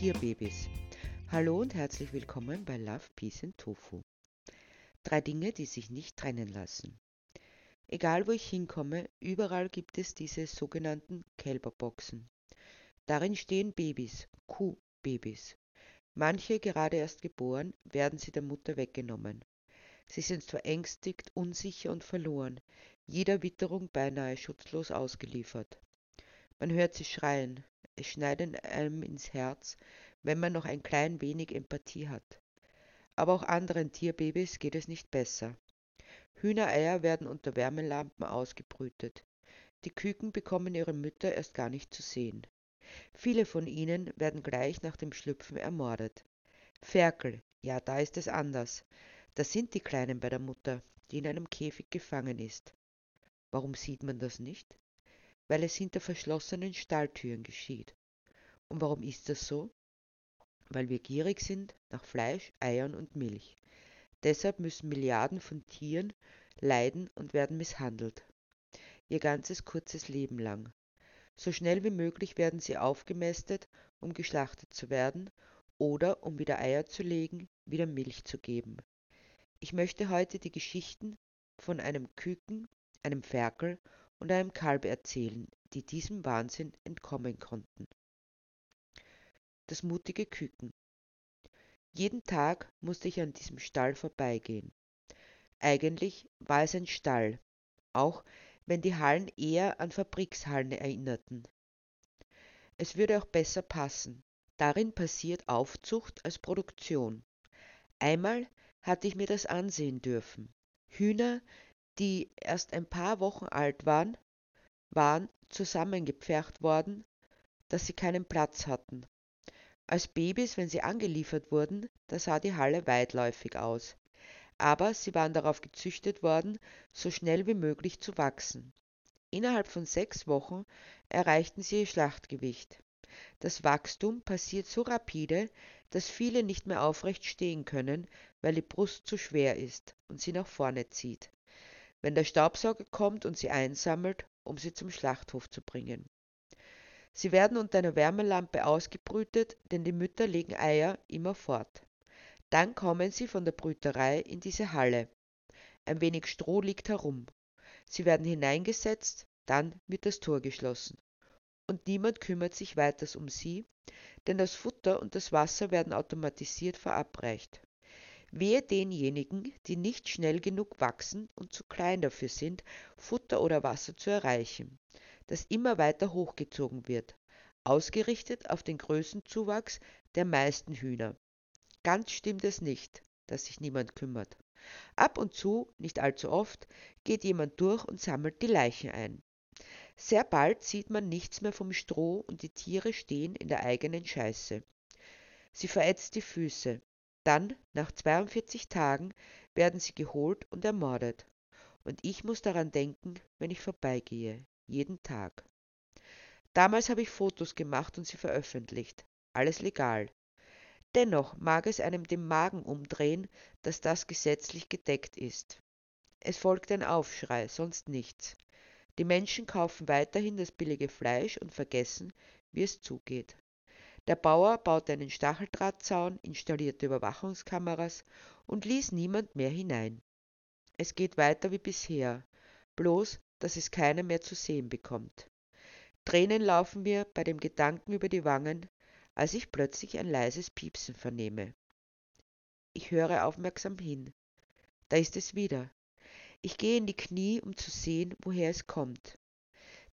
Tierbabys. Hallo und herzlich willkommen bei Love, Peace and Tofu. Drei Dinge, die sich nicht trennen lassen. Egal wo ich hinkomme, überall gibt es diese sogenannten Kälberboxen. Darin stehen Babys, Kuhbabys. Manche, gerade erst geboren, werden sie der Mutter weggenommen. Sie sind verängstigt, unsicher und verloren, jeder Witterung beinahe schutzlos ausgeliefert. Man hört sie schreien, es schneidet einem ins Herz, wenn man noch ein klein wenig Empathie hat. Aber auch anderen Tierbabys geht es nicht besser. Hühnereier werden unter Wärmelampen ausgebrütet. Die Küken bekommen ihre Mütter erst gar nicht zu sehen. Viele von ihnen werden gleich nach dem Schlüpfen ermordet. Ferkel, ja, da ist es anders. Das sind die Kleinen bei der Mutter, die in einem Käfig gefangen ist. Warum sieht man das nicht? Weil es hinter verschlossenen Stalltüren geschieht. Und warum ist das so? Weil wir gierig sind nach Fleisch, Eiern und Milch. Deshalb müssen Milliarden von Tieren leiden und werden misshandelt. Ihr ganzes kurzes Leben lang. So schnell wie möglich werden sie aufgemästet, um geschlachtet zu werden oder um wieder Eier zu legen, wieder Milch zu geben. Ich möchte heute die Geschichten von einem Küken, einem Ferkel und einem Kalb erzählen, die diesem Wahnsinn entkommen konnten. Das mutige Küken. Jeden Tag musste ich an diesem Stall vorbeigehen. Eigentlich war es ein Stall, auch wenn die Hallen eher an Fabrikshallen erinnerten. Es würde auch besser passen. Darin passiert Aufzucht als Produktion. Einmal hatte ich mir das ansehen dürfen. Hühner, die erst ein paar Wochen alt waren, waren zusammengepfercht worden, dass sie keinen Platz hatten. Als Babys, wenn sie angeliefert wurden, da sah die Halle weitläufig aus aber sie waren darauf gezüchtet worden, so schnell wie möglich zu wachsen. Innerhalb von sechs Wochen erreichten sie ihr Schlachtgewicht. Das Wachstum passiert so rapide, dass viele nicht mehr aufrecht stehen können, weil die Brust zu schwer ist und sie nach vorne zieht, wenn der Staubsauger kommt und sie einsammelt, um sie zum Schlachthof zu bringen. Sie werden unter einer Wärmelampe ausgebrütet, denn die Mütter legen Eier immer fort. Dann kommen sie von der Brüterei in diese Halle. Ein wenig Stroh liegt herum. Sie werden hineingesetzt, dann wird das Tor geschlossen. Und niemand kümmert sich weiters um sie, denn das Futter und das Wasser werden automatisiert verabreicht. Wehe denjenigen, die nicht schnell genug wachsen und zu klein dafür sind, Futter oder Wasser zu erreichen, das immer weiter hochgezogen wird, ausgerichtet auf den Größenzuwachs der meisten Hühner. Ganz stimmt es nicht, dass sich niemand kümmert. Ab und zu, nicht allzu oft, geht jemand durch und sammelt die Leichen ein. Sehr bald sieht man nichts mehr vom Stroh und die Tiere stehen in der eigenen Scheiße. Sie verätzt die Füße. Dann, nach 42 Tagen, werden sie geholt und ermordet. Und ich muss daran denken, wenn ich vorbeigehe. Jeden Tag. Damals habe ich Fotos gemacht und sie veröffentlicht. Alles legal. Dennoch mag es einem den Magen umdrehen, dass das gesetzlich gedeckt ist. Es folgt ein Aufschrei, sonst nichts. Die Menschen kaufen weiterhin das billige Fleisch und vergessen, wie es zugeht. Der Bauer baute einen Stacheldrahtzaun, installierte Überwachungskameras und ließ niemand mehr hinein. Es geht weiter wie bisher, bloß dass es keiner mehr zu sehen bekommt. Tränen laufen mir bei dem Gedanken über die Wangen, als ich plötzlich ein leises Piepsen vernehme. Ich höre aufmerksam hin. Da ist es wieder. Ich gehe in die Knie, um zu sehen, woher es kommt.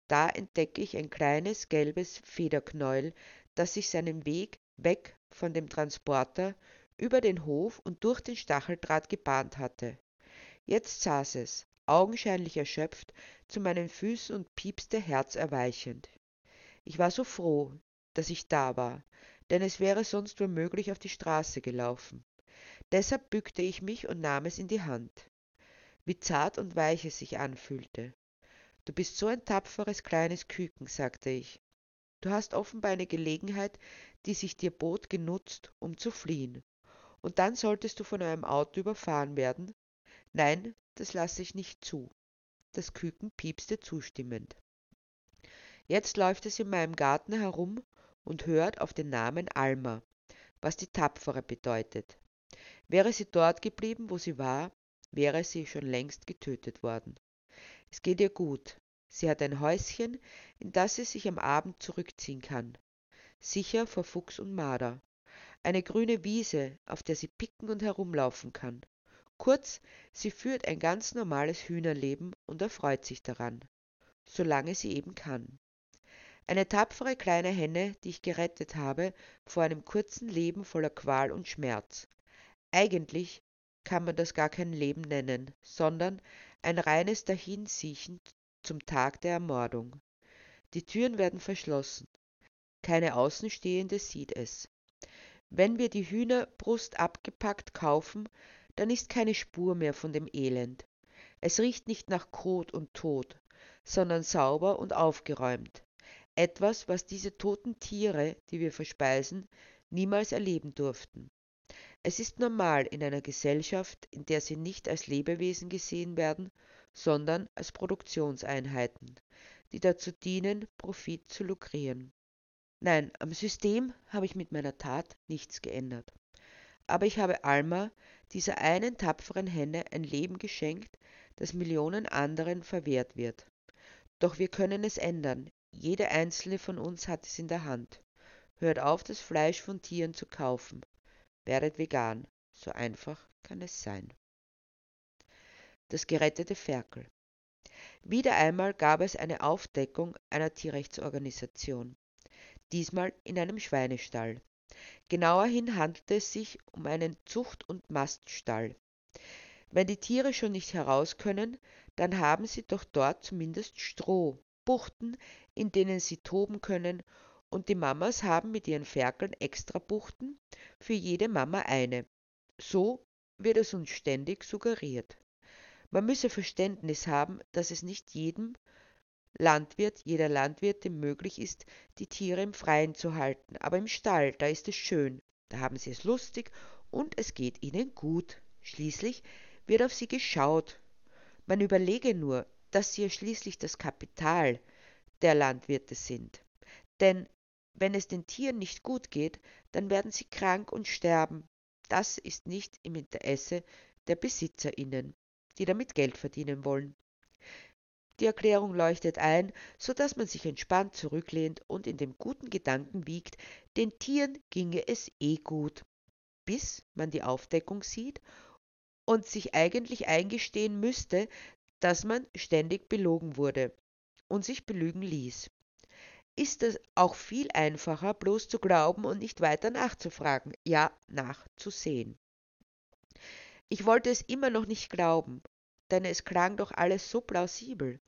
Da entdecke ich ein kleines gelbes Federknäuel, das sich seinen Weg weg von dem Transporter über den Hof und durch den Stacheldraht gebahnt hatte. Jetzt saß es, augenscheinlich erschöpft, zu meinen Füßen und piepste herzerweichend. Ich war so froh, dass ich da war, denn es wäre sonst womöglich auf die Straße gelaufen. Deshalb bückte ich mich und nahm es in die Hand. Wie zart und weich es sich anfühlte. Du bist so ein tapferes kleines Küken, sagte ich. Du hast offenbar eine Gelegenheit, die sich dir bot, genutzt, um zu fliehen. Und dann solltest du von einem Auto überfahren werden? Nein, das lasse ich nicht zu. Das Küken piepste zustimmend. Jetzt läuft es in meinem Garten herum und hört auf den Namen Alma, was die Tapfere bedeutet. Wäre sie dort geblieben, wo sie war, wäre sie schon längst getötet worden. Es geht ihr gut. Sie hat ein Häuschen, in das sie sich am Abend zurückziehen kann. Sicher vor Fuchs und Marder. Eine grüne Wiese, auf der sie picken und herumlaufen kann. Kurz, sie führt ein ganz normales Hühnerleben und erfreut sich daran, solange sie eben kann. Eine tapfere kleine Henne, die ich gerettet habe vor einem kurzen Leben voller Qual und Schmerz. Eigentlich kann man das gar kein Leben nennen, sondern ein reines Dahinsiechen zum Tag der Ermordung. Die Türen werden verschlossen. Keine Außenstehende sieht es. Wenn wir die Hühnerbrust abgepackt kaufen, dann ist keine Spur mehr von dem Elend. Es riecht nicht nach Kot und Tod, sondern sauber und aufgeräumt. Etwas, was diese toten Tiere, die wir verspeisen, niemals erleben durften. Es ist normal in einer Gesellschaft, in der sie nicht als Lebewesen gesehen werden, sondern als Produktionseinheiten, die dazu dienen, Profit zu lukrieren. Nein, am System habe ich mit meiner Tat nichts geändert. Aber ich habe Alma, dieser einen tapferen Henne, ein Leben geschenkt, das Millionen anderen verwehrt wird. Doch wir können es ändern. Jede einzelne von uns hat es in der Hand. Hört auf, das Fleisch von Tieren zu kaufen. Werdet vegan. So einfach kann es sein. Das gerettete Ferkel. Wieder einmal gab es eine Aufdeckung einer Tierrechtsorganisation. Diesmal in einem Schweinestall. Genauerhin handelte es sich um einen Zucht- und Maststall. Wenn die Tiere schon nicht heraus können, dann haben sie doch dort zumindest Stroh, Buchten, in denen sie toben können, und die Mamas haben mit ihren Ferkeln extra Buchten, für jede Mama eine. So wird es uns ständig suggeriert. Man müsse Verständnis haben, dass es nicht jedem Landwirt, jeder Landwirtin möglich ist, die Tiere im Freien zu halten. Aber im Stall, da ist es schön, da haben sie es lustig und es geht ihnen gut. Schließlich wird auf sie geschaut. Man überlege nur, dass sie ja schließlich das Kapital der Landwirte sind. Denn wenn es den Tieren nicht gut geht, dann werden sie krank und sterben. Das ist nicht im Interesse der BesitzerInnen, die damit Geld verdienen wollen. Die Erklärung leuchtet ein, so dass man sich entspannt zurücklehnt und in dem guten Gedanken wiegt, den Tieren ginge es eh gut, bis man die Aufdeckung sieht und sich eigentlich eingestehen müsste, dass man ständig belogen wurde und sich belügen ließ. Ist es auch viel einfacher, bloß zu glauben und nicht weiter nachzufragen, ja nachzusehen. Ich wollte es immer noch nicht glauben, denn es klang doch alles so plausibel.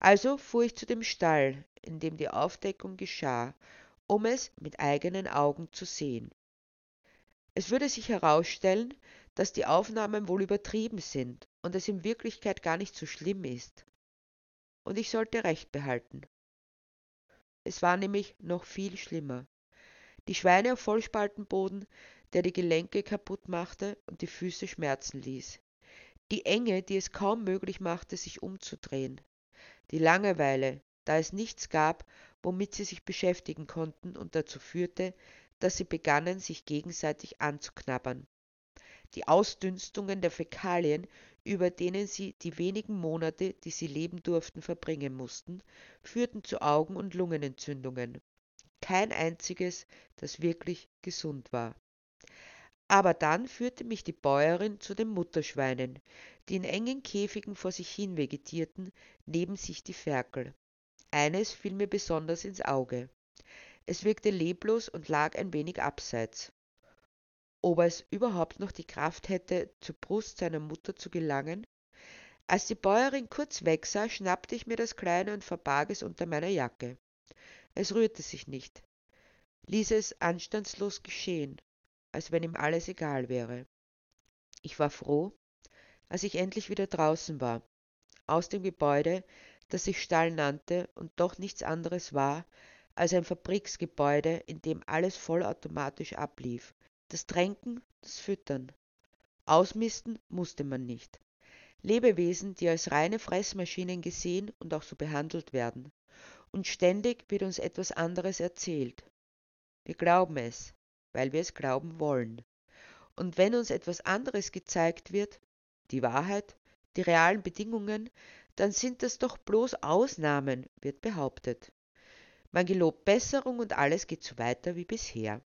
Also fuhr ich zu dem Stall, in dem die Aufdeckung geschah, um es mit eigenen Augen zu sehen. Es würde sich herausstellen, dass die Aufnahmen wohl übertrieben sind und es in Wirklichkeit gar nicht so schlimm ist. Und ich sollte recht behalten. Es war nämlich noch viel schlimmer. Die Schweine auf Vollspaltenboden, der die Gelenke kaputt machte und die Füße schmerzen ließ. Die Enge, die es kaum möglich machte, sich umzudrehen die Langeweile, da es nichts gab, womit sie sich beschäftigen konnten und dazu führte, dass sie begannen, sich gegenseitig anzuknabbern. Die Ausdünstungen der Fäkalien, über denen sie die wenigen Monate, die sie leben durften, verbringen mussten, führten zu Augen- und Lungenentzündungen. Kein einziges, das wirklich gesund war. Aber dann führte mich die Bäuerin zu den Mutterschweinen, die in engen Käfigen vor sich hin vegetierten, neben sich die Ferkel. Eines fiel mir besonders ins Auge. Es wirkte leblos und lag ein wenig abseits. Ob es überhaupt noch die Kraft hätte, zur Brust seiner Mutter zu gelangen? Als die Bäuerin kurz wegsah, schnappte ich mir das Kleine und verbarg es unter meiner Jacke. Es rührte sich nicht, ließ es anstandslos geschehen, als wenn ihm alles egal wäre. Ich war froh, als ich endlich wieder draußen war, aus dem Gebäude, das sich Stall nannte und doch nichts anderes war als ein Fabriksgebäude, in dem alles vollautomatisch ablief. Das Tränken, das Füttern. Ausmisten musste man nicht. Lebewesen, die als reine Fressmaschinen gesehen und auch so behandelt werden. Und ständig wird uns etwas anderes erzählt. Wir glauben es, weil wir es glauben wollen. Und wenn uns etwas anderes gezeigt wird, die Wahrheit, die realen Bedingungen, dann sind das doch bloß Ausnahmen, wird behauptet. Man gelobt Besserung und alles geht so weiter wie bisher.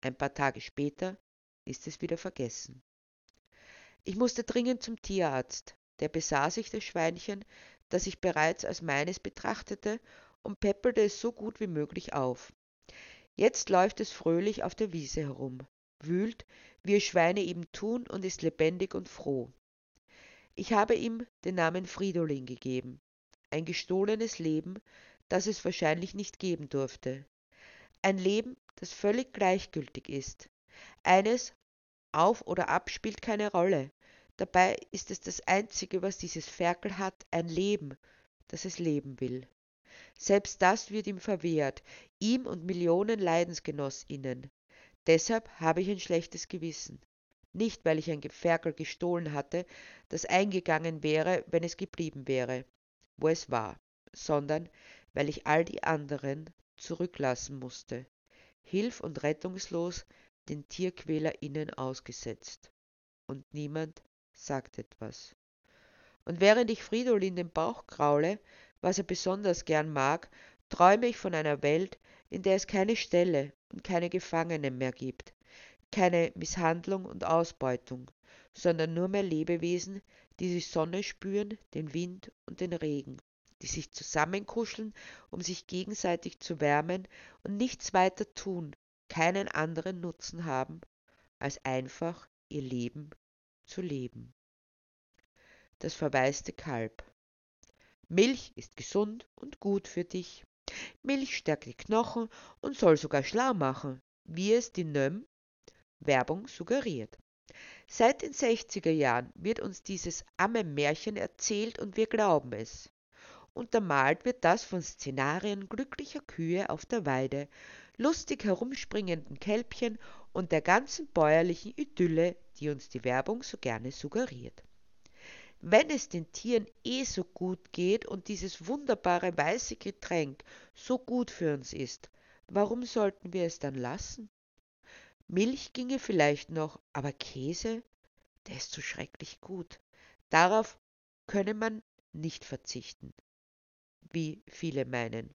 Ein paar Tage später ist es wieder vergessen. Ich musste dringend zum Tierarzt. Der besah sich das Schweinchen, das ich bereits als meines betrachtete, und peppelte es so gut wie möglich auf. Jetzt läuft es fröhlich auf der Wiese herum, wühlt, wie es Schweine eben tun, und ist lebendig und froh. Ich habe ihm den Namen Fridolin gegeben, ein gestohlenes Leben, das es wahrscheinlich nicht geben durfte. Ein Leben, das völlig gleichgültig ist. Eines, auf oder ab spielt keine Rolle. Dabei ist es das Einzige, was dieses Ferkel hat, ein Leben, das es leben will. Selbst das wird ihm verwehrt, ihm und Millionen Leidensgenossinnen. Deshalb habe ich ein schlechtes Gewissen. Nicht, weil ich ein Geferkel gestohlen hatte, das eingegangen wäre, wenn es geblieben wäre, wo es war, sondern weil ich all die anderen zurücklassen musste, hilf- und rettungslos den TierquälerInnen ausgesetzt. Und niemand sagt etwas. Und während ich Fridolin den Bauch kraule, was er besonders gern mag, träume ich von einer Welt, in der es keine Ställe und keine Gefangenen mehr gibt, keine Misshandlung und Ausbeutung, sondern nur mehr Lebewesen, die die Sonne spüren, den Wind und den Regen, die sich zusammenkuscheln, um sich gegenseitig zu wärmen und nichts weiter tun, keinen anderen Nutzen haben, als einfach ihr Leben zu leben. Das verwaiste Kalb. Milch ist gesund und gut für dich. Milch stärkt die Knochen und soll sogar schlau machen, wie es die Nöm Werbung suggeriert. Seit den 60er Jahren wird uns dieses Amme-Märchen erzählt und wir glauben es. Untermalt wird das von Szenarien glücklicher Kühe auf der Weide, lustig herumspringenden Kälbchen und der ganzen bäuerlichen Idylle, die uns die Werbung so gerne suggeriert. Wenn es den Tieren eh so gut geht und dieses wunderbare weiße Getränk so gut für uns ist, warum sollten wir es dann lassen? Milch ginge vielleicht noch, aber Käse, der ist so schrecklich gut. Darauf könne man nicht verzichten, wie viele meinen.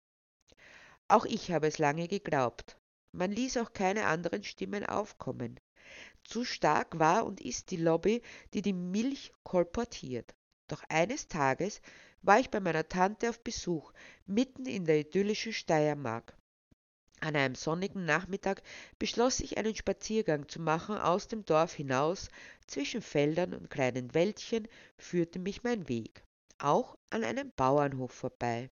Auch ich habe es lange geglaubt. Man ließ auch keine anderen Stimmen aufkommen. Zu stark war und ist die Lobby, die die Milch kolportiert. Doch eines Tages war ich bei meiner Tante auf Besuch, mitten in der idyllischen Steiermark. An einem sonnigen Nachmittag beschloss ich, einen Spaziergang zu machen aus dem Dorf hinaus, zwischen Feldern und kleinen Wäldchen führte mich mein Weg, auch an einem Bauernhof vorbei.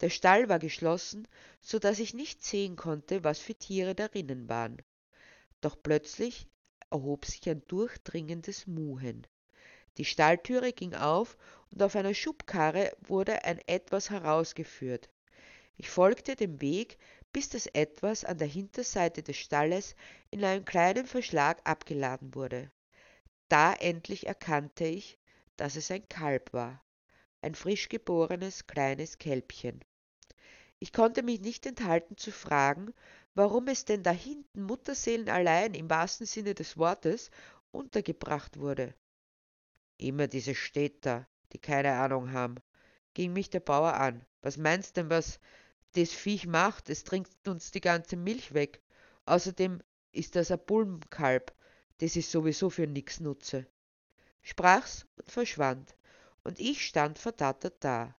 Der Stall war geschlossen, so dass ich nicht sehen konnte, was für Tiere darinnen waren. Doch plötzlich erhob sich ein durchdringendes Muhen. Die Stalltüre ging auf und auf einer Schubkarre wurde ein Etwas herausgeführt. Ich folgte dem Weg, bis das Etwas an der Hinterseite des Stalles in einem kleinen Verschlag abgeladen wurde. Da endlich erkannte ich, dass es ein Kalb war, ein frisch geborenes kleines Kälbchen. Ich konnte mich nicht enthalten zu fragen, warum es denn da hinten mutterseelenallein im wahrsten Sinne des Wortes untergebracht wurde. Immer diese Städter, die keine Ahnung haben, ging mich der Bauer an. Was meinst denn, was das Viech macht? Es trinkt uns die ganze Milch weg. Außerdem ist das ein Bulmkalb, das ich sowieso für nix nutze. Sprach's und verschwand, und ich stand verdattert da.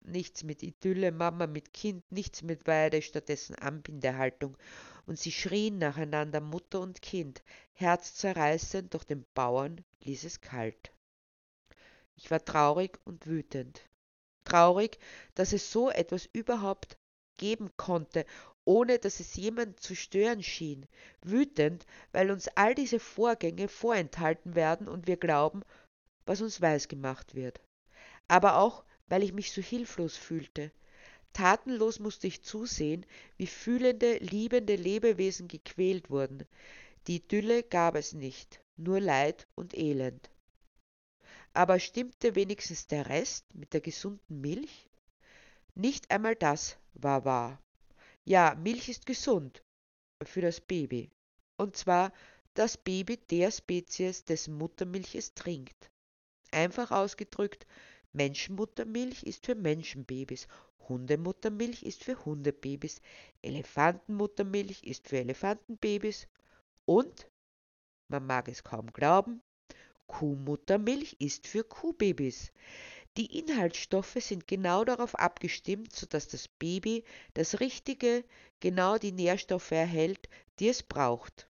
Nichts mit Idylle, Mama mit Kind, nichts mit Weide, stattdessen Anbindehaltung. Und sie schrien nacheinander Mutter und Kind, herzzerreißend, doch den Bauern ließ es kalt. Ich war traurig und wütend. Traurig, dass es so etwas überhaupt geben konnte, ohne dass es jemand zu stören schien. Wütend, weil uns all diese Vorgänge vorenthalten werden und wir glauben, was uns weisgemacht wird. Aber auch, weil ich mich so hilflos fühlte. Tatenlos musste ich zusehen, wie fühlende, liebende Lebewesen gequält wurden. Die Idylle gab es nicht, nur Leid und Elend. Aber stimmte wenigstens der Rest mit der gesunden Milch? Nicht einmal das war wahr. Ja, Milch ist gesund, für das Baby. Und zwar das Baby der Spezies, dessen Muttermilch es trinkt. Einfach ausgedrückt, Menschenmuttermilch ist für Menschenbabys, Hundemuttermilch ist für Hundebabys, Elefantenmuttermilch ist für Elefantenbabys und, man mag es kaum glauben, Kuhmuttermilch ist für Kuhbabys. Die Inhaltsstoffe sind genau darauf abgestimmt, sodass das Baby das Richtige, genau die Nährstoffe erhält, die es braucht.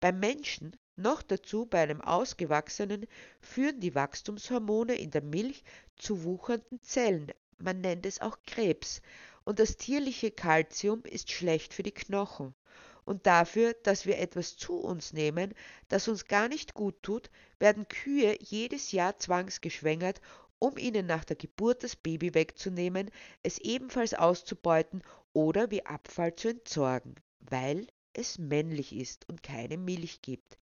Beim Menschen, noch dazu bei einem Ausgewachsenen, führen die Wachstumshormone in der Milch zu wuchernden Zellen, man nennt es auch Krebs, und das tierliche Kalzium ist schlecht für die Knochen. Und dafür, dass wir etwas zu uns nehmen, das uns gar nicht gut tut, werden Kühe jedes Jahr zwangsgeschwängert, um ihnen nach der Geburt das Baby wegzunehmen, es ebenfalls auszubeuten oder wie Abfall zu entsorgen, weil es männlich ist und keine Milch gibt,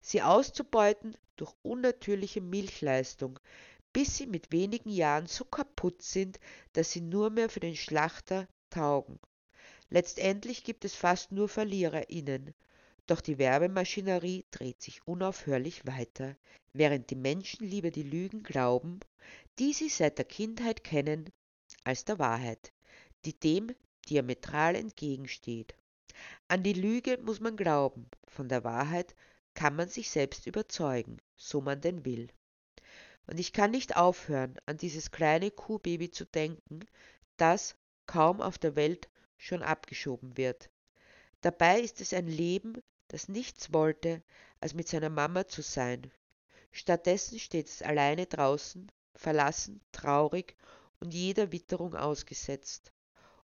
sie auszubeuten durch unnatürliche Milchleistung, bis sie mit wenigen Jahren so kaputt sind, dass sie nur mehr für den Schlachter taugen. Letztendlich gibt es fast nur VerliererInnen, doch die Werbemaschinerie dreht sich unaufhörlich weiter, während die Menschen lieber die Lügen glauben, die sie seit der Kindheit kennen, als der Wahrheit, die dem diametral entgegensteht. An die Lüge muss man glauben, von der Wahrheit kann man sich selbst überzeugen, so man denn will. Und ich kann nicht aufhören, an dieses kleine Kuhbaby zu denken, das kaum auf der Welt schon abgeschoben wird. Dabei ist es ein Leben, das nichts wollte, als mit seiner Mama zu sein. Stattdessen steht es alleine draußen, verlassen, traurig und jeder Witterung ausgesetzt.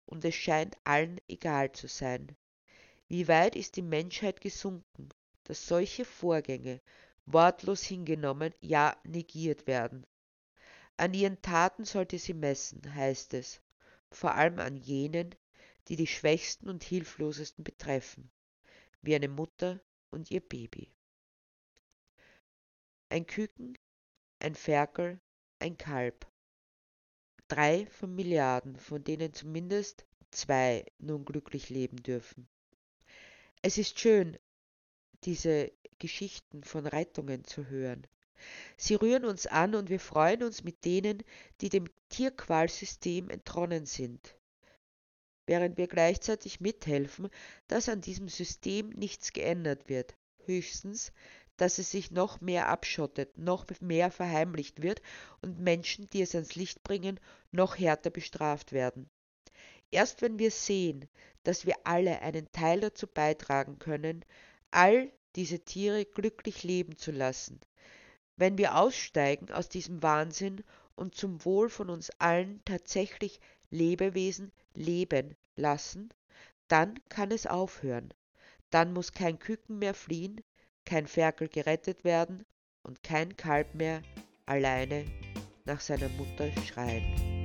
Und es scheint allen egal zu sein, wie weit ist die Menschheit gesunken, dass solche Vorgänge wortlos hingenommen, ja negiert werden? An ihren Taten sollte sie messen, heißt es, vor allem an jenen, die die Schwächsten und Hilflosesten betreffen, wie eine Mutter und ihr Baby. Ein Küken, ein Ferkel, ein Kalb. Drei von Milliarden, von denen zumindest zwei nun glücklich leben dürfen. Es ist schön, diese Geschichten von Rettungen zu hören. Sie rühren uns an und wir freuen uns mit denen, die dem Tierqualsystem entronnen sind, während wir gleichzeitig mithelfen, dass an diesem System nichts geändert wird, höchstens, dass es sich noch mehr abschottet, noch mehr verheimlicht wird und Menschen, die es ans Licht bringen, noch härter bestraft werden. Erst wenn wir sehen, dass wir alle einen Teil dazu beitragen können, all diese Tiere glücklich leben zu lassen, wenn wir aussteigen aus diesem Wahnsinn und zum Wohl von uns allen tatsächlich Lebewesen leben lassen, dann kann es aufhören. Dann muss kein Küken mehr fliehen, kein Ferkel gerettet werden und kein Kalb mehr alleine nach seiner Mutter schreien.